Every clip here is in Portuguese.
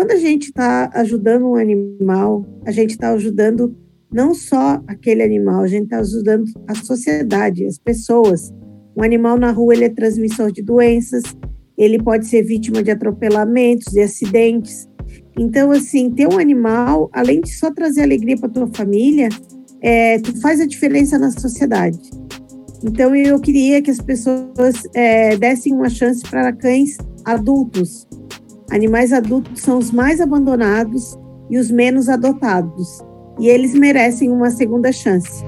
quando a gente está ajudando um animal, a gente está ajudando não só aquele animal, a gente está ajudando a sociedade, as pessoas. Um animal na rua ele é transmissor de doenças, ele pode ser vítima de atropelamentos, de acidentes. Então, assim, ter um animal, além de só trazer alegria para tua família, é, tu faz a diferença na sociedade. Então, eu queria que as pessoas é, dessem uma chance para cães adultos. Animais adultos são os mais abandonados e os menos adotados, e eles merecem uma segunda chance.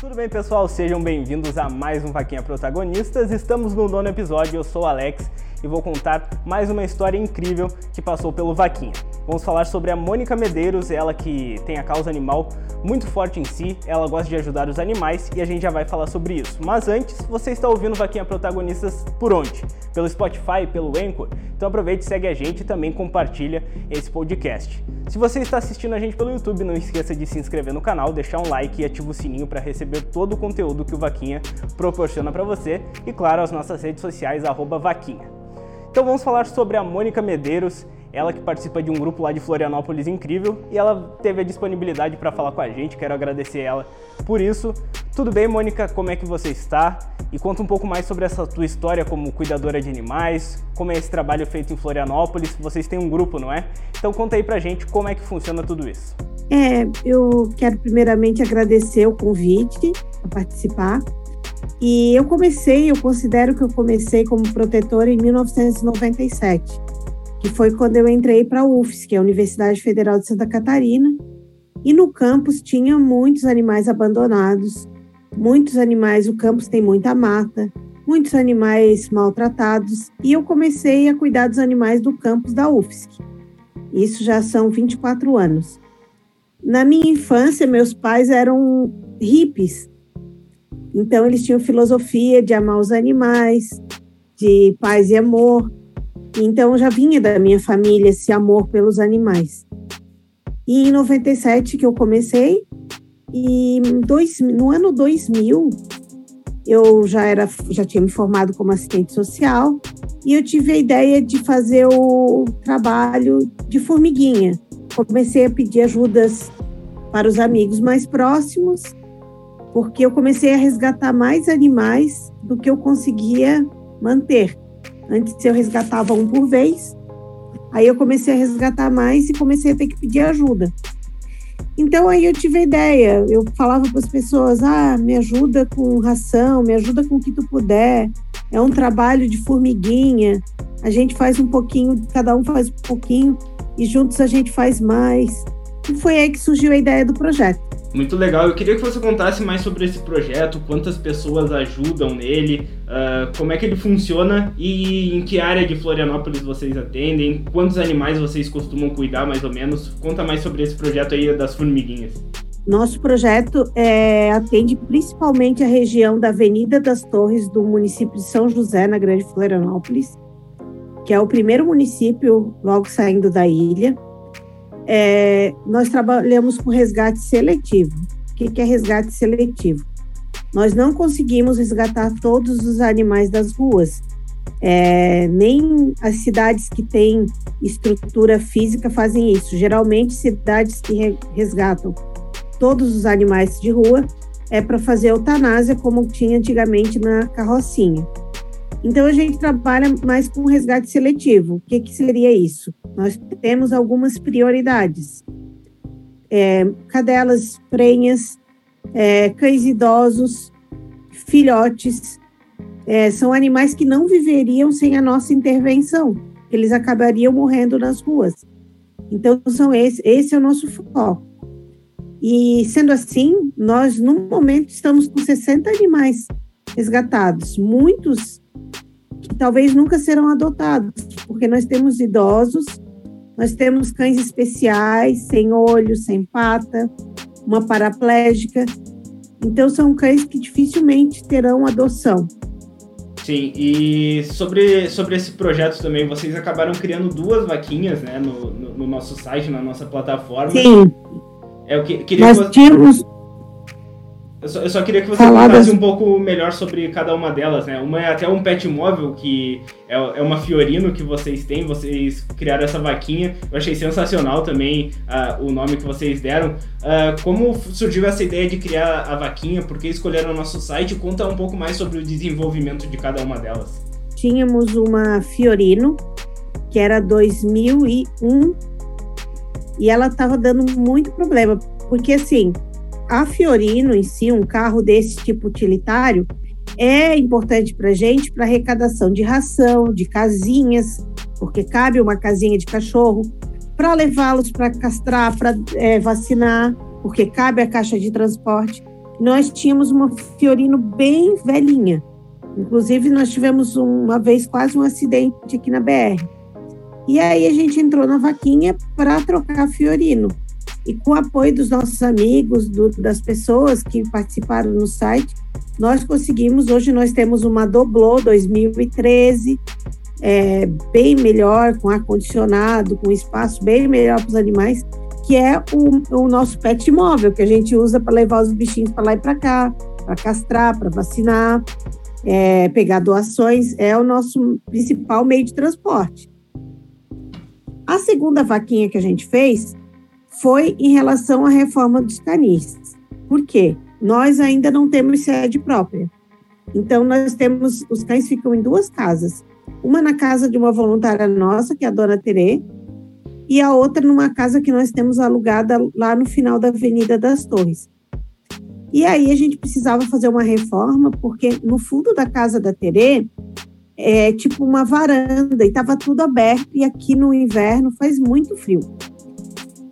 Tudo bem, pessoal? Sejam bem-vindos a mais um Vaquinha Protagonistas. Estamos no nono episódio, eu sou o Alex e vou contar mais uma história incrível que passou pelo Vaquinha. Vamos falar sobre a Mônica Medeiros, ela que tem a causa animal muito forte em si, ela gosta de ajudar os animais e a gente já vai falar sobre isso. Mas antes, você está ouvindo Vaquinha Protagonistas por onde? Pelo Spotify, pelo Anchor? Então aproveite, segue a gente e também compartilha esse podcast. Se você está assistindo a gente pelo YouTube, não esqueça de se inscrever no canal, deixar um like e ativar o sininho para receber todo o conteúdo que o Vaquinha proporciona para você e claro, as nossas redes sociais @vaquinha. Então vamos falar sobre a Mônica Medeiros, ela que participa de um grupo lá de Florianópolis incrível e ela teve a disponibilidade para falar com a gente. Quero agradecer ela por isso. Tudo bem, Mônica? Como é que você está? E conta um pouco mais sobre essa tua história como cuidadora de animais, como é esse trabalho feito em Florianópolis. Vocês têm um grupo, não é? Então conta aí pra gente como é que funciona tudo isso. É, eu quero primeiramente agradecer o convite a participar. E eu comecei, eu considero que eu comecei como protetora em 1997, que foi quando eu entrei para a UFS, que é a Universidade Federal de Santa Catarina. E no campus tinha muitos animais abandonados, muitos animais, o campus tem muita mata, muitos animais maltratados, e eu comecei a cuidar dos animais do campus da UFSC. Isso já são 24 anos. Na minha infância, meus pais eram hippies, então, eles tinham filosofia de amar os animais, de paz e amor. Então, já vinha da minha família esse amor pelos animais. E em 97 que eu comecei, e dois, no ano 2000, eu já era já tinha me formado como assistente social e eu tive a ideia de fazer o trabalho de formiguinha. Comecei a pedir ajudas para os amigos mais próximos porque eu comecei a resgatar mais animais do que eu conseguia manter. Antes eu resgatava um por vez, aí eu comecei a resgatar mais e comecei a ter que pedir ajuda. Então aí eu tive a ideia, eu falava para as pessoas: "Ah, me ajuda com ração, me ajuda com o que tu puder. É um trabalho de formiguinha. A gente faz um pouquinho, cada um faz um pouquinho e juntos a gente faz mais". E foi aí que surgiu a ideia do projeto. Muito legal. Eu queria que você contasse mais sobre esse projeto, quantas pessoas ajudam nele, uh, como é que ele funciona e em que área de Florianópolis vocês atendem, quantos animais vocês costumam cuidar mais ou menos. Conta mais sobre esse projeto aí das formiguinhas. Nosso projeto é, atende principalmente a região da Avenida das Torres do município de São José, na Grande Florianópolis, que é o primeiro município logo saindo da ilha é, nós trabalhamos com resgate seletivo. O que é resgate seletivo? Nós não conseguimos resgatar todos os animais das ruas. É, nem as cidades que têm estrutura física fazem isso. Geralmente, cidades que resgatam todos os animais de rua é para fazer eutanásia, como tinha antigamente na carrocinha. Então, a gente trabalha mais com resgate seletivo. O que, que seria isso? Nós temos algumas prioridades. É, cadelas prenhas, é, cães idosos, filhotes, é, são animais que não viveriam sem a nossa intervenção, eles acabariam morrendo nas ruas. Então, são esse, esse é o nosso foco. E sendo assim, nós no momento estamos com 60 animais resgatados, muitos que talvez nunca serão adotados, porque nós temos idosos, nós temos cães especiais, sem olho, sem pata, uma paraplégica. Então, são cães que dificilmente terão adoção. Sim, e sobre, sobre esse projeto também, vocês acabaram criando duas vaquinhas né, no, no, no nosso site, na nossa plataforma. Sim. É, eu que, queria Nós tínhamos Eu só, eu só, queria que você contasse um pouco melhor sobre cada uma delas, né? Uma é até um pet móvel, que é, é uma Fiorino que vocês têm, vocês criaram essa vaquinha. Eu achei sensacional também uh, o nome que vocês deram. Uh, como surgiu essa ideia de criar a vaquinha? Por que escolheram o nosso site? Conta um pouco mais sobre o desenvolvimento de cada uma delas. Tínhamos uma Fiorino, que era 2001, e ela estava dando muito problema, porque assim, a Fiorino em si, um carro desse tipo utilitário, é importante para a gente para arrecadação de ração, de casinhas, porque cabe uma casinha de cachorro, para levá-los para castrar, para é, vacinar, porque cabe a caixa de transporte. Nós tínhamos uma Fiorino bem velhinha. Inclusive, nós tivemos uma vez quase um acidente aqui na BR. E aí a gente entrou na vaquinha para trocar Fiorino. E com o apoio dos nossos amigos, do, das pessoas que participaram no site, nós conseguimos. Hoje nós temos uma Doblô 2013, é, bem melhor, com ar-condicionado, com espaço bem melhor para os animais, que é o, o, nosso pet móvel, que a gente usa para levar os bichinhos para lá e para cá, para castrar, para vacinar, é, pegar doações, é o nosso principal meio de transporte. A segunda vaquinha que a gente fez foi em relação à reforma dos canis. Por quê? Nós ainda não temos sede própria. Então, nós temos, os cães ficam em duas casas. Uma na casa de uma voluntária nossa, que é a dona Terê, e a outra numa casa que nós temos alugada lá no final da Avenida das Torres. E aí a gente precisava fazer uma reforma, porque no fundo da casa da Terê é tipo uma varanda e estava tudo aberto, e aqui no inverno faz muito frio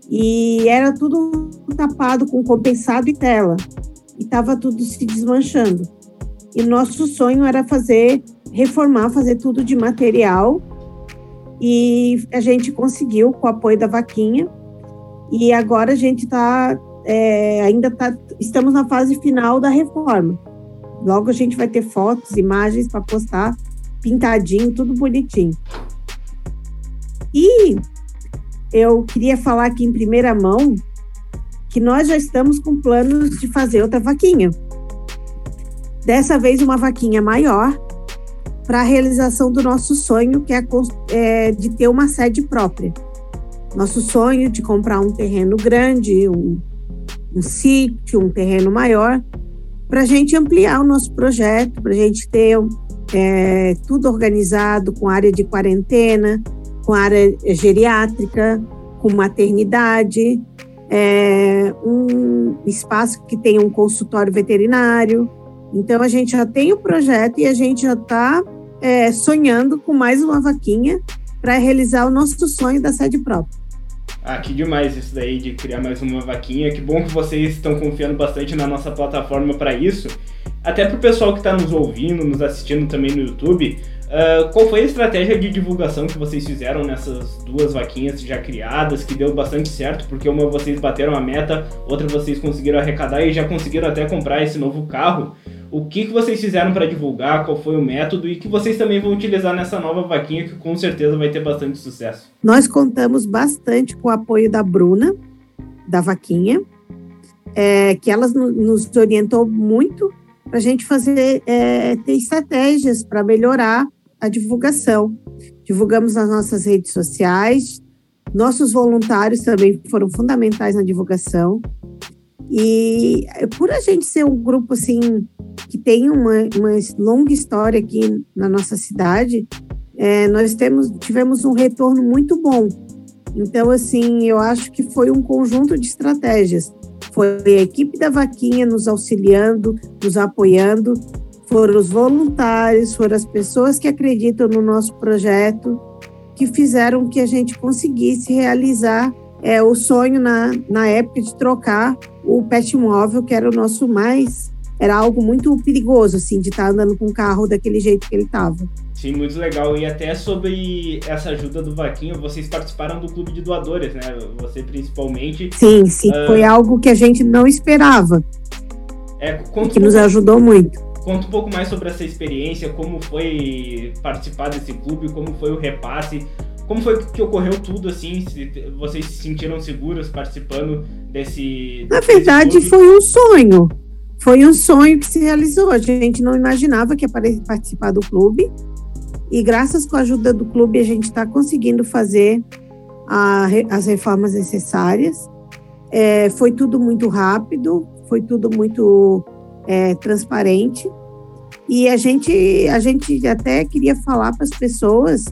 e era tudo tapado com compensado e tela e estava tudo se desmanchando. E nosso sonho era fazer, reformar, fazer tudo de material e a gente conseguiu com o apoio da vaquinha e agora a gente está é, ainda tá, estamos na fase final da reforma. Logo a gente vai ter fotos, imagens para postar, pintadinho, tudo bonitinho. E eu queria falar aqui em primeira mão que nós já estamos com planos de fazer outra vaquinha. Dessa vez, uma vaquinha maior para a realização do nosso sonho, que é, é, de ter uma sede própria. Nosso sonho de comprar um terreno grande, um, um sítio, um terreno maior, para a gente ampliar o nosso projeto, para a gente ter é, tudo organizado com área de quarentena, com área geriátrica, com maternidade, é, um espaço que tenha um consultório veterinário. Então, a gente já tem o projeto e a gente já está é, sonhando com mais uma vaquinha para realizar o nosso sonho da sede própria. Ah, que demais isso daí de criar mais uma vaquinha. Que bom que vocês estão confiando bastante na nossa plataforma para isso. Até para o pessoal que está nos ouvindo, nos assistindo também no YouTube, Uh, qual foi a estratégia de divulgação que vocês fizeram nessas duas vaquinhas já criadas, que deu bastante certo, porque uma vocês bateram a meta, outra vocês conseguiram arrecadar e já conseguiram até comprar esse novo carro. O que, que vocês fizeram para divulgar, qual foi o método e que vocês também vão utilizar nessa nova vaquinha que com certeza vai ter bastante sucesso? Nós contamos bastante com o apoio da Bruna, da vaquinha, é, que ela nos orientou muito para a gente fazer, é, ter estratégias para melhorar a divulgação. Divulgamos nas nossas redes sociais, nossos voluntários também foram fundamentais na divulgação. E por a gente ser um grupo assim que tem uma, uma longa história aqui na nossa cidade, é, nós temos, tivemos um retorno muito bom. Então, assim, eu acho que foi um conjunto de estratégias. Foi a equipe da Vaquinha nos auxiliando, nos apoiando, foram os voluntários, foram as pessoas que acreditam no nosso projeto, que fizeram que a gente conseguisse realizar é, o sonho na, na época de trocar o pet móvel, que era o nosso mais. Era algo muito perigoso, assim, de estar andando com o carro daquele jeito que ele estava. Sim, muito legal. E até sobre essa ajuda do Vaquinho, vocês participaram do clube de doadores, né? Você principalmente. Sim, sim. Uh... Foi algo que a gente não esperava. É, que nos ajudou muito. Conta um pouco mais sobre essa experiência, como foi participar desse clube, como foi o repasse, como foi que ocorreu tudo assim? vocês se sentiram seguros participando desse. Na verdade, foi um sonho. foi um sonho que se realizou. A gente não imaginava que ia participar do clube. E graças com a ajuda do clube, a gente está conseguindo fazer a, as reformas necessárias. É, foi tudo muito rápido, foi tudo muito é, transparente. E a gente, a gente até queria falar para as pessoas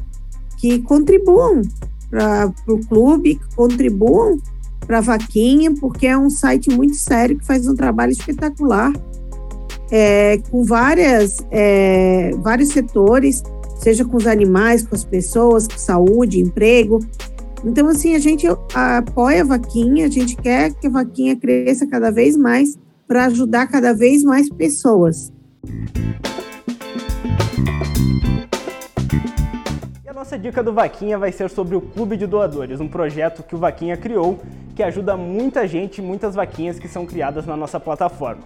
que contribuam para o clube, que contribuam para a Vaquinha, porque é um site muito sério que faz um trabalho espetacular, é, com várias, é, vários setores, seja com os animais, com as pessoas, com saúde, emprego. Então, assim, a gente apoia a Vaquinha, a gente quer que a Vaquinha cresça cada vez mais para ajudar cada vez mais pessoas. Nossa dica do Vaquinha vai ser sobre o Clube de Doadores, um projeto que o Vaquinha criou que ajuda muita gente e muitas vaquinhas que são criadas na nossa plataforma.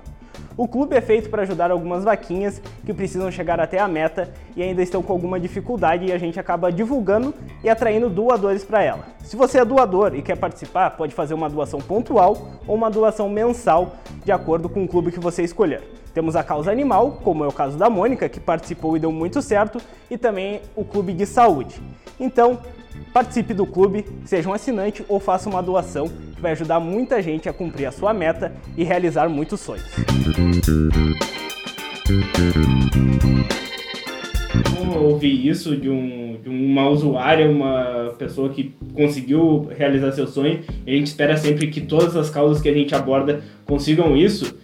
O clube é feito para ajudar algumas vaquinhas que precisam chegar até a meta e ainda estão com alguma dificuldade e a gente acaba divulgando e atraindo doadores para ela. Se você é doador e quer participar, pode fazer uma doação pontual ou uma doação mensal, de acordo com o clube que você escolher. Temos a causa animal, como é o caso da Mônica, que participou e deu muito certo, e também o clube de saúde. Então, participe do clube, seja um assinante ou faça uma doação, que vai ajudar muita gente a cumprir a sua meta e realizar muitos sonhos. ouvir isso de, um, de uma usuária, uma pessoa que conseguiu realizar seu sonho. A gente espera sempre que todas as causas que a gente aborda consigam isso.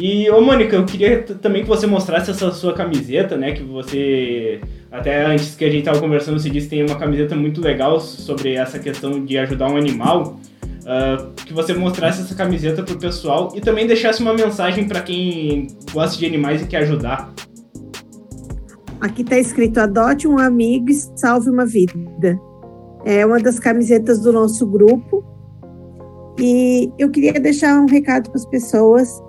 E, ô Mônica, eu queria também que você mostrasse essa sua camiseta, né? Que você, até antes que a gente tava conversando, você disse que tem uma camiseta muito legal sobre essa questão de ajudar um animal. Uh, que você mostrasse essa camiseta pro pessoal e também deixasse uma mensagem para quem gosta de animais e quer ajudar. Aqui está escrito: adote um amigo e salve uma vida. É uma das camisetas do nosso grupo. E eu queria deixar um recado para as pessoas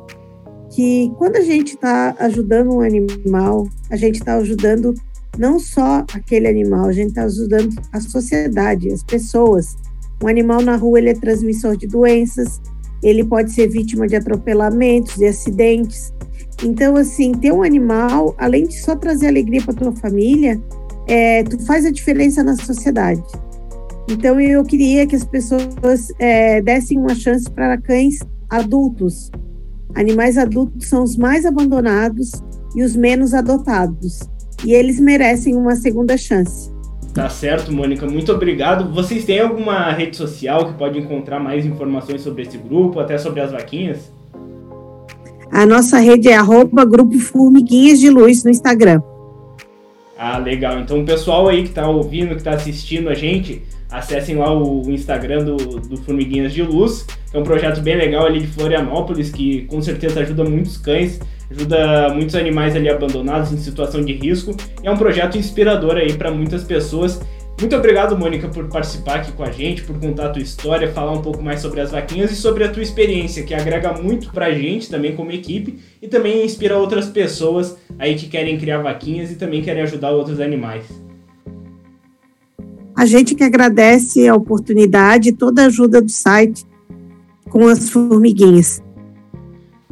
que quando a gente está ajudando um animal, a gente está ajudando não só aquele animal, a gente está ajudando a sociedade, as pessoas. Um animal na rua ele é transmissor de doenças, ele pode ser vítima de atropelamentos, de acidentes. Então, assim, ter um animal, além de só trazer alegria para tua família, é, tu faz a diferença na sociedade. Então, eu queria que as pessoas é, dessem uma chance para cães adultos, Animais adultos são os mais abandonados e os menos adotados, e eles merecem uma segunda chance. Tá certo, Mônica, muito obrigado. Vocês têm alguma rede social que pode encontrar mais informações sobre esse grupo, até sobre as vaquinhas? A nossa rede é arroba Grupo Formiguinhas de Luz no Instagram. Ah, legal. Então o pessoal aí que está ouvindo, que está assistindo a gente, acessem lá o Instagram do, do Formiguinhas de Luz, que é um projeto bem legal ali de Florianópolis, que com certeza ajuda muitos cães, ajuda muitos animais ali abandonados em situação de risco, é um projeto inspirador aí para muitas pessoas. Muito obrigado, Mônica, por participar aqui com a gente, por contar a tua história, falar um pouco mais sobre as vaquinhas e sobre a tua experiência, que agrega muito pra gente também como equipe e também inspira outras pessoas aí que querem criar vaquinhas e também querem ajudar outros animais. A gente que agradece a oportunidade e toda a ajuda do site com as formiguinhas.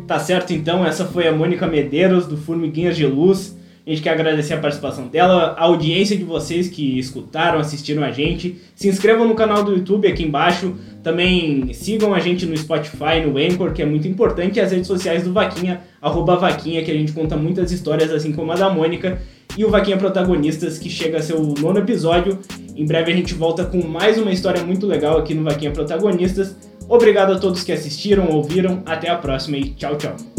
Tá certo, então. Essa foi a Mônica Medeiros, do Formiguinhas de Luz. A gente quer agradecer a participação dela, a audiência de vocês que escutaram, assistiram a gente. Se inscrevam no canal do YouTube aqui embaixo. Também sigam a gente no Spotify, no Anchor, que é muito importante, e as redes sociais do Vaquinha, arroba Vaquinha, que a gente conta muitas histórias, assim como a da Mônica. E o Vaquinha Protagonistas, que chega a ser o nono episódio. Em breve a gente volta com mais uma história muito legal aqui no Vaquinha Protagonistas. Obrigado a todos que assistiram, ouviram. Até a próxima e tchau, tchau.